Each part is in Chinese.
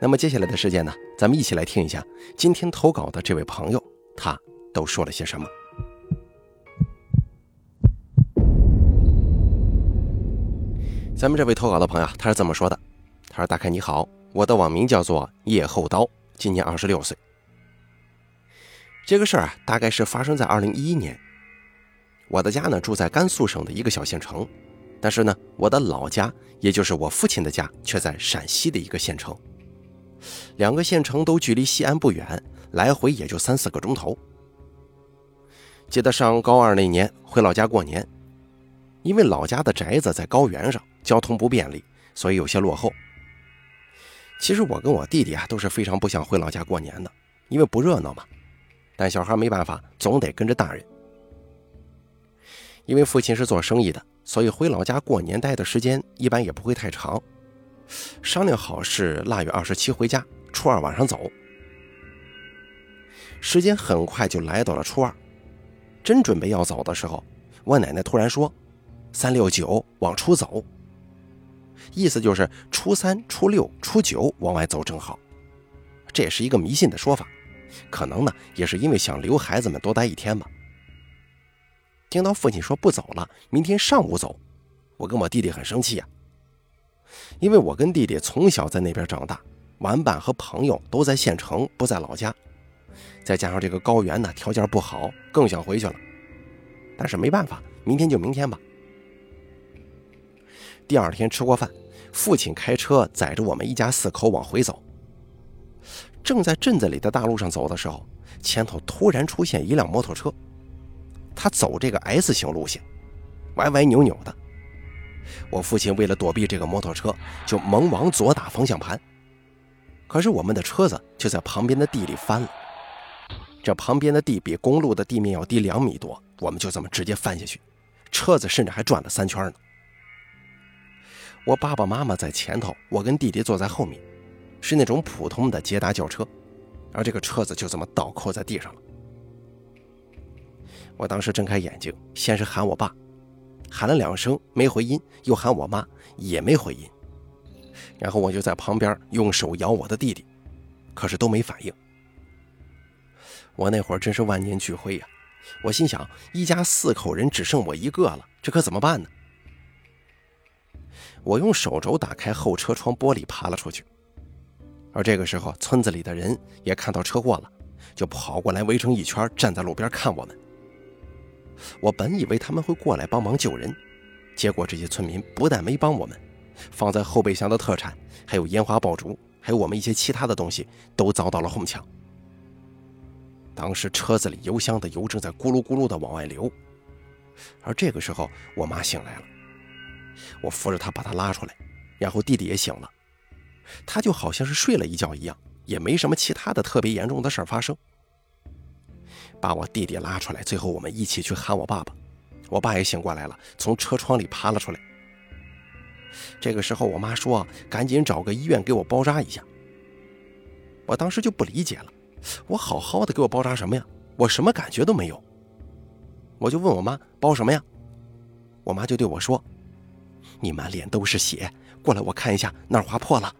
那么接下来的时间呢，咱们一起来听一下今天投稿的这位朋友，他都说了些什么。咱们这位投稿的朋友，他是这么说的：“他说，大凯你好，我的网名叫做叶后刀，今年二十六岁。这个事儿啊，大概是发生在二零一一年。我的家呢住在甘肃省的一个小县城，但是呢，我的老家，也就是我父亲的家，却在陕西的一个县城。”两个县城都距离西安不远，来回也就三四个钟头。记得上高二那年回老家过年，因为老家的宅子在高原上，交通不便利，所以有些落后。其实我跟我弟弟啊都是非常不想回老家过年的，因为不热闹嘛。但小孩没办法，总得跟着大人。因为父亲是做生意的，所以回老家过年待的时间一般也不会太长。商量好是腊月二十七回家，初二晚上走。时间很快就来到了初二，真准备要走的时候，我奶奶突然说：“三六九往出走。”意思就是初三、初六、初九往外走正好。这也是一个迷信的说法，可能呢也是因为想留孩子们多待一天吧。听到父亲说不走了，明天上午走，我跟我弟弟很生气呀。因为我跟弟弟从小在那边长大，玩伴和朋友都在县城，不在老家，再加上这个高原呢条件不好，更想回去了。但是没办法，明天就明天吧。第二天吃过饭，父亲开车载着我们一家四口往回走。正在镇子里的大路上走的时候，前头突然出现一辆摩托车，他走这个 S 型路线，歪歪扭扭的。我父亲为了躲避这个摩托车，就猛往左打方向盘，可是我们的车子就在旁边的地里翻了。这旁边的地比公路的地面要低两米多，我们就这么直接翻下去，车子甚至还转了三圈呢。我爸爸妈妈在前头，我跟弟弟坐在后面，是那种普通的捷达轿车，而这个车子就这么倒扣在地上了。我当时睁开眼睛，先是喊我爸。喊了两声没回音，又喊我妈也没回音，然后我就在旁边用手摇我的弟弟，可是都没反应。我那会儿真是万念俱灰呀！我心想，一家四口人只剩我一个了，这可怎么办呢？我用手肘打开后车窗玻璃，爬了出去。而这个时候，村子里的人也看到车祸了，就跑过来围成一圈，站在路边看我们。我本以为他们会过来帮忙救人，结果这些村民不但没帮我们，放在后备箱的特产，还有烟花爆竹，还有我们一些其他的东西，都遭到了哄抢。当时车子里油箱的油正在咕噜咕噜的往外流，而这个时候我妈醒来了，我扶着她把她拉出来，然后弟弟也醒了，他就好像是睡了一觉一样，也没什么其他的特别严重的事儿发生。把我弟弟拉出来，最后我们一起去喊我爸爸。我爸也醒过来了，从车窗里爬了出来。这个时候，我妈说：“赶紧找个医院给我包扎一下。”我当时就不理解了，我好好的给我包扎什么呀？我什么感觉都没有。我就问我妈包什么呀？我妈就对我说：“你满脸都是血，过来我看一下哪儿划破了。”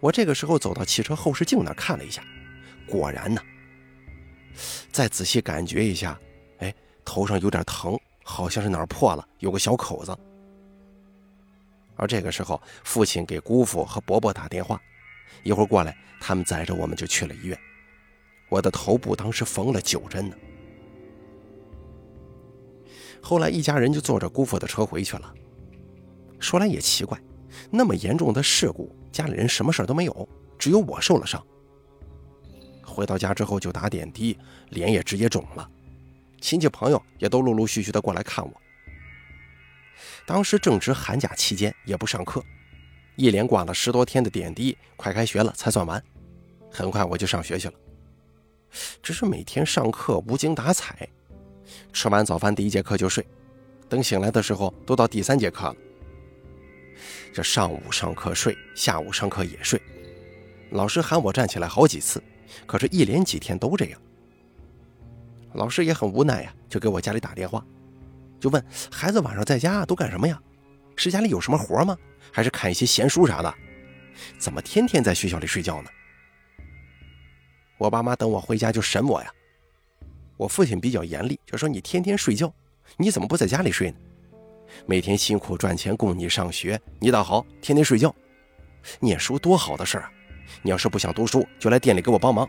我这个时候走到汽车后视镜那儿看了一下，果然呢。再仔细感觉一下，哎，头上有点疼，好像是哪儿破了，有个小口子。而这个时候，父亲给姑父和伯伯打电话，一会儿过来，他们载着我们就去了医院。我的头部当时缝了九针呢。后来一家人就坐着姑父的车回去了。说来也奇怪，那么严重的事故，家里人什么事都没有，只有我受了伤。回到家之后就打点滴，脸也直接肿了，亲戚朋友也都陆陆续续的过来看我。当时正值寒假期间，也不上课，一连挂了十多天的点滴，快开学了才算完。很快我就上学去了，只是每天上课无精打采，吃完早饭第一节课就睡，等醒来的时候都到第三节课了。这上午上课睡，下午上课也睡，老师喊我站起来好几次，可是一连几天都这样。老师也很无奈呀，就给我家里打电话，就问孩子晚上在家都干什么呀？是家里有什么活吗？还是看一些闲书啥的？怎么天天在学校里睡觉呢？我爸妈等我回家就审我呀。我父亲比较严厉，就说你天天睡觉，你怎么不在家里睡呢？每天辛苦赚钱供你上学，你倒好，天天睡觉。念书多好的事儿啊！你要是不想读书，就来店里给我帮忙。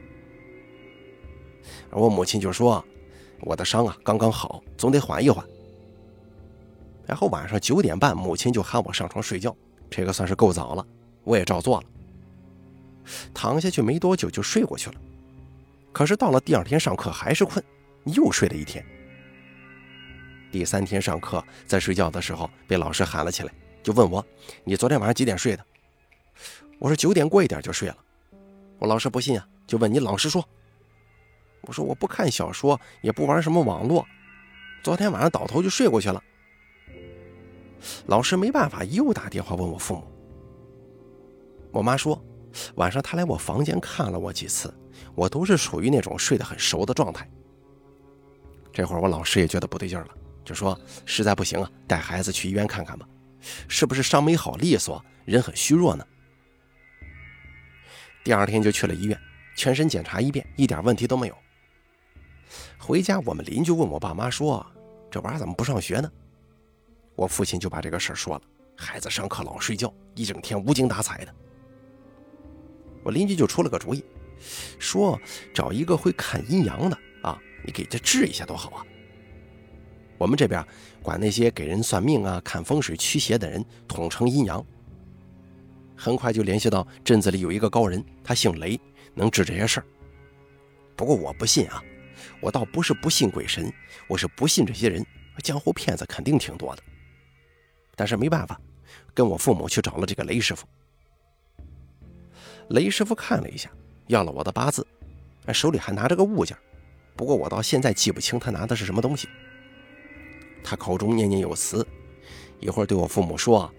而我母亲就说：“我的伤啊刚刚好，总得缓一缓。”然后晚上九点半，母亲就喊我上床睡觉，这个算是够早了，我也照做了。躺下去没多久就睡过去了。可是到了第二天上课还是困，又睡了一天。第三天上课，在睡觉的时候被老师喊了起来，就问我：“你昨天晚上几点睡的？”我说：“九点过一点就睡了。”我老师不信啊，就问：“你老实说。”我说：“我不看小说，也不玩什么网络，昨天晚上倒头就睡过去了。”老师没办法，又打电话问我父母。我妈说：“晚上她来我房间看了我几次，我都是属于那种睡得很熟的状态。”这会儿我老师也觉得不对劲了。就说实在不行啊，带孩子去医院看看吧，是不是伤没好利索，人很虚弱呢？第二天就去了医院，全身检查一遍，一点问题都没有。回家我们邻居问我爸妈说：“这娃怎么不上学呢？”我父亲就把这个事儿说了：“孩子上课老睡觉，一整天无精打采的。”我邻居就出了个主意，说找一个会看阴阳的啊，你给他治一下多好啊。我们这边管那些给人算命啊、看风水驱邪的人统称阴阳。很快就联系到镇子里有一个高人，他姓雷，能治这些事儿。不过我不信啊，我倒不是不信鬼神，我是不信这些人。江湖骗子肯定挺多的。但是没办法，跟我父母去找了这个雷师傅。雷师傅看了一下，要了我的八字，手里还拿着个物件，不过我到现在记不清他拿的是什么东西。他口中念念有词，一会儿对我父母说：“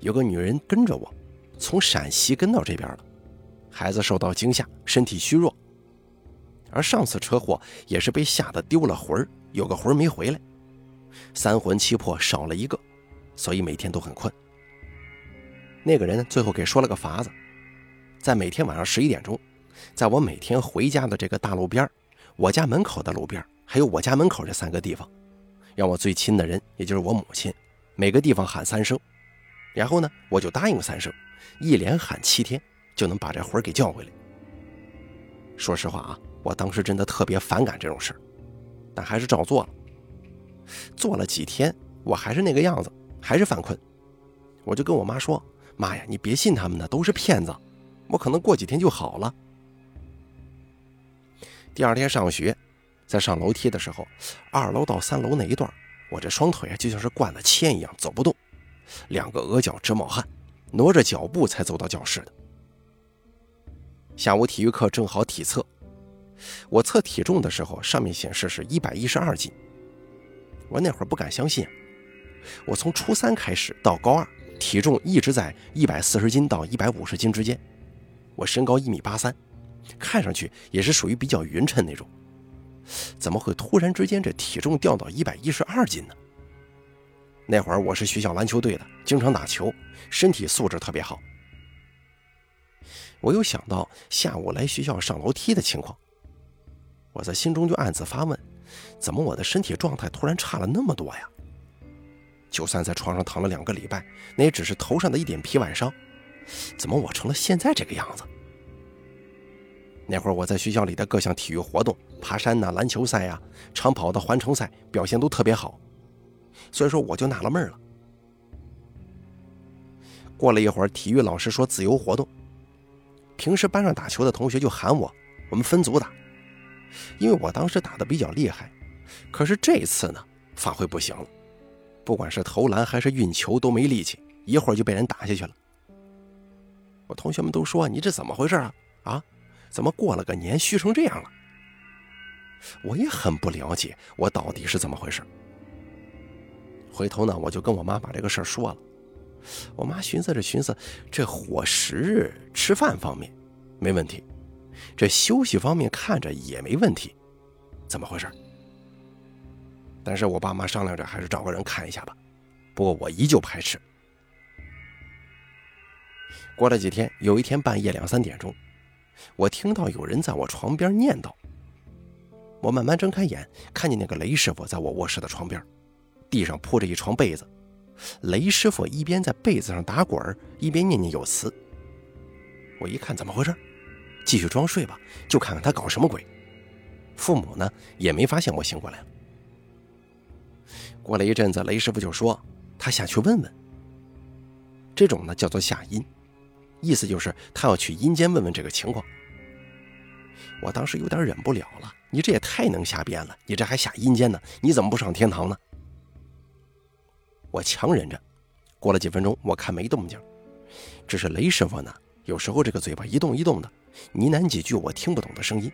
有个女人跟着我，从陕西跟到这边了，孩子受到惊吓，身体虚弱，而上次车祸也是被吓得丢了魂儿，有个魂没回来，三魂七魄少了一个，所以每天都很困。那个人最后给说了个法子，在每天晚上十一点钟，在我每天回家的这个大路边我家门口的路边还有我家门口这三个地方。”让我最亲的人，也就是我母亲，每个地方喊三声，然后呢，我就答应三声，一连喊七天，就能把这魂给叫回来。说实话啊，我当时真的特别反感这种事，但还是照做了。做了几天，我还是那个样子，还是犯困。我就跟我妈说：“妈呀，你别信他们的，都是骗子，我可能过几天就好了。”第二天上学。在上楼梯的时候，二楼到三楼那一段，我这双腿啊就像是灌了铅一样走不动，两个额角直冒汗，挪着脚步才走到教室的。下午体育课正好体测，我测体重的时候，上面显示是一百一十二斤。我那会儿不敢相信，我从初三开始到高二，体重一直在一百四十斤到一百五十斤之间。我身高一米八三，看上去也是属于比较匀称那种。怎么会突然之间这体重掉到一百一十二斤呢？那会儿我是学校篮球队的，经常打球，身体素质特别好。我又想到下午来学校上楼梯的情况，我在心中就暗自发问：怎么我的身体状态突然差了那么多呀？就算在床上躺了两个礼拜，那也只是头上的一点皮外伤，怎么我成了现在这个样子？那会儿我在学校里的各项体育活动，爬山呐、篮球赛呀、长跑的环城赛表现都特别好，所以说我就纳了闷了。过了一会儿，体育老师说自由活动，平时班上打球的同学就喊我，我们分组打。因为我当时打的比较厉害，可是这次呢发挥不行了，不管是投篮还是运球都没力气，一会儿就被人打下去了。我同学们都说你这怎么回事啊？啊，怎么过了个年虚成这样了？我也很不了解我到底是怎么回事。回头呢，我就跟我妈把这个事儿说了。我妈寻思着寻思，这伙食、吃饭方面没问题，这休息方面看着也没问题，怎么回事？但是我爸妈商量着，还是找个人看一下吧。不过我依旧排斥。过了几天，有一天半夜两三点钟，我听到有人在我床边念叨。我慢慢睁开眼，看见那个雷师傅在我卧室的床边，地上铺着一床被子。雷师傅一边在被子上打滚，一边念念有词。我一看，怎么回事？继续装睡吧，就看看他搞什么鬼。父母呢，也没发现我醒过来了。过了一阵子，雷师傅就说他下去问问。这种呢叫做下阴，意思就是他要去阴间问问这个情况。我当时有点忍不了了，你这也太能瞎编了，你这还下阴间呢？你怎么不上天堂呢？我强忍着，过了几分钟，我看没动静，只是雷师傅呢，有时候这个嘴巴一动一动的，呢喃几句我听不懂的声音。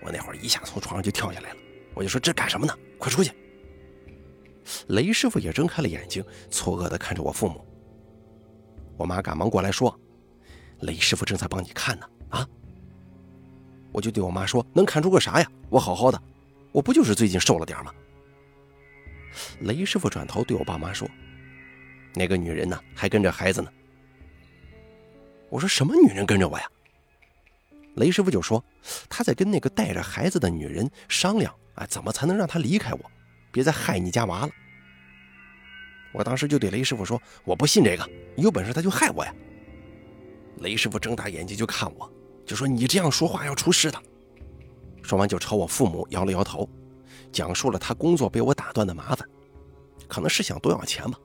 我那会儿一下从床上就跳下来了，我就说这干什么呢？快出去！雷师傅也睁开了眼睛，错愕地看着我父母。我妈赶忙过来说：“雷师傅正在帮你看呢。”啊！我就对我妈说：“能看出个啥呀？我好好的，我不就是最近瘦了点吗？”雷师傅转头对我爸妈说：“那个女人呢，还跟着孩子呢。”我说：“什么女人跟着我呀？”雷师傅就说：“他在跟那个带着孩子的女人商量，啊，怎么才能让她离开我，别再害你家娃了。”我当时就对雷师傅说：“我不信这个，有本事他就害我呀！”雷师傅睁大眼睛就看我，就说：“你这样说话要出事的。”说完就朝我父母摇了摇头。讲述了他工作被我打断的麻烦，可能是想多要钱吧。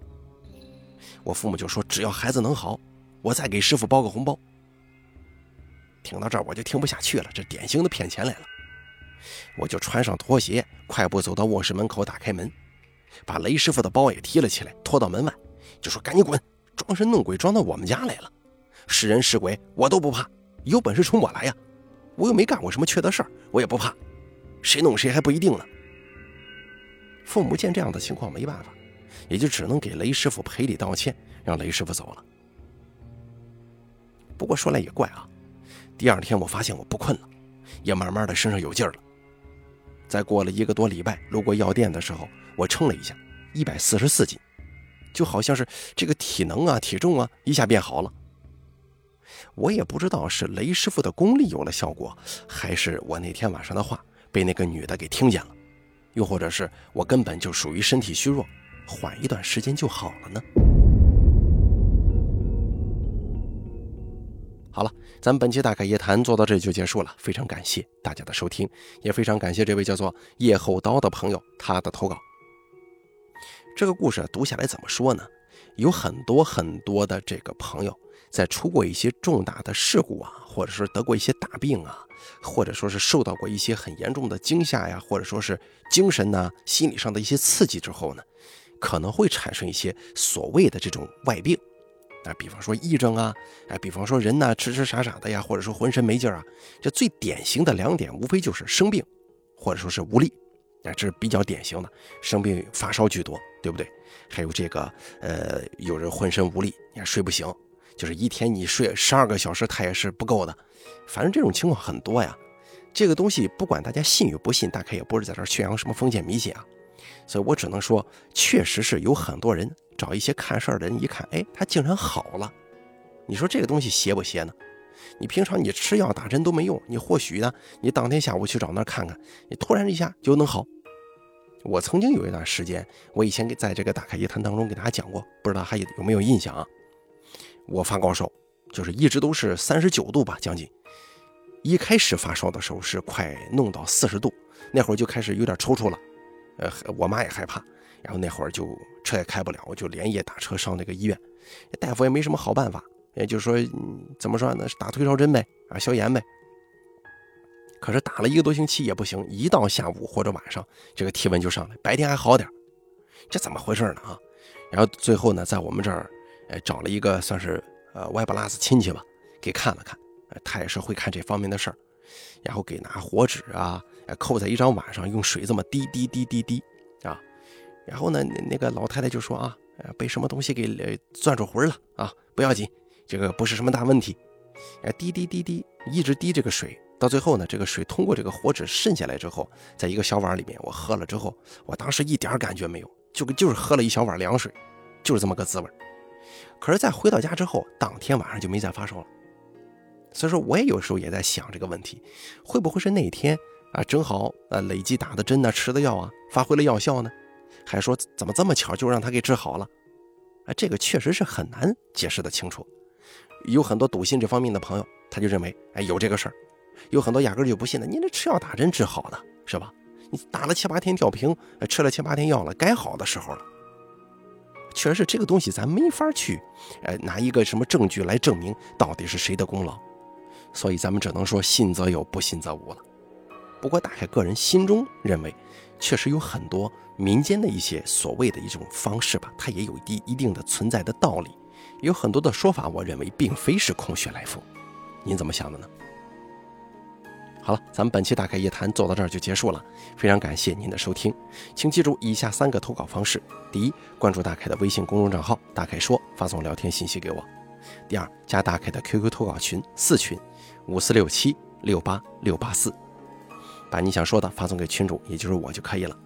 我父母就说：“只要孩子能好，我再给师傅包个红包。”听到这儿我就听不下去了，这典型的骗钱来了。我就穿上拖鞋，快步走到卧室门口，打开门，把雷师傅的包也提了起来，拖到门外，就说：“赶紧滚，装神弄鬼装到我们家来了，是人是鬼我都不怕，有本事冲我来呀！我又没干过什么缺德事儿，我也不怕，谁弄谁还不一定呢。”父母见这样的情况没办法，也就只能给雷师傅赔礼道歉，让雷师傅走了。不过说来也怪啊，第二天我发现我不困了，也慢慢的身上有劲儿了。再过了一个多礼拜，路过药店的时候，我称了一下，一百四十四斤，就好像是这个体能啊、体重啊一下变好了。我也不知道是雷师傅的功力有了效果，还是我那天晚上的话被那个女的给听见了。又或者是我根本就属于身体虚弱，缓一段时间就好了呢。好了，咱们本期大开夜谈做到这里就结束了，非常感谢大家的收听，也非常感谢这位叫做叶后刀的朋友他的投稿。这个故事读下来怎么说呢？有很多很多的这个朋友在出过一些重大的事故啊，或者说得过一些大病啊。或者说是受到过一些很严重的惊吓呀，或者说是精神呐、心理上的一些刺激之后呢，可能会产生一些所谓的这种外病，啊，比方说癔症啊，哎，比方说人呢痴痴傻傻的呀，或者说浑身没劲啊，这最典型的两点无非就是生病，或者说是无力，啊，这是比较典型的，生病发烧居多，对不对？还有这个，呃，有人浑身无力，你看睡不醒，就是一天你睡十二个小时，他也是不够的。反正这种情况很多呀，这个东西不管大家信与不信，大概也不是在这宣扬什么封建迷信啊，所以我只能说，确实是有很多人找一些看事儿的人一看，哎，他竟然好了，你说这个东西邪不邪呢？你平常你吃药打针都没用，你或许呢，你当天下午去找那看看，你突然一下就能好。我曾经有一段时间，我以前给在这个打开一谈当中给大家讲过，不知道还有没有印象啊？我发高烧，就是一直都是三十九度吧，将近。一开始发烧的时候是快弄到四十度，那会儿就开始有点抽搐了，呃，我妈也害怕，然后那会儿就车也开不了，我就连夜打车上那个医院，大夫也没什么好办法，也就说怎么说呢，打退烧针呗，啊，消炎呗。可是打了一个多星期也不行，一到下午或者晚上，这个体温就上来，白天还好点，这怎么回事呢啊？然后最后呢，在我们这儿，呃，找了一个算是呃歪不拉子亲戚吧，给看了看，他也是会看这方面的事儿，然后给拿火纸啊，扣在一张碗上，用水这么滴滴滴滴滴，然后呢，那个老太太就说啊，被什么东西给攥住魂了啊，不要紧，这个不是什么大问题，滴滴滴滴，一直滴这个水。到最后呢，这个水通过这个火纸渗下来之后，在一个小碗里面，我喝了之后，我当时一点感觉没有，就就是喝了一小碗凉水，就是这么个滋味。可是，在回到家之后，当天晚上就没再发烧了。所以说，我也有时候也在想这个问题，会不会是那天啊，正好啊累计打的针呢，吃的药啊，发挥了药效呢？还说怎么这么巧就让他给治好了？啊，这个确实是很难解释的清楚。有很多笃信这方面的朋友，他就认为，哎，有这个事儿。有很多压根就不信的，你这吃药打针治好的是吧？你打了七八天吊瓶，吃了七八天药了，该好的时候了。确实是，这个东西咱没法去，呃，拿一个什么证据来证明到底是谁的功劳，所以咱们只能说信则有，不信则无了。不过大概个人心中认为，确实有很多民间的一些所谓的一种方式吧，它也有一一定的存在的道理，有很多的说法，我认为并非是空穴来风。您怎么想的呢？好了，咱们本期大开夜谈做到这儿就结束了，非常感谢您的收听，请记住以下三个投稿方式：第一，关注大开的微信公众账号“大开说”，发送聊天信息给我；第二，加大开的 QQ 投稿群四群五四六七六八六八四，把你想说的发送给群主，也就是我就可以了。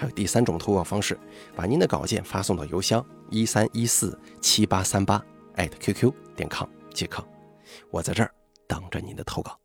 还有第三种投稿方式，把您的稿件发送到邮箱一三一四七八三八艾特 QQ 点 com 即可，我在这儿等着您的投稿。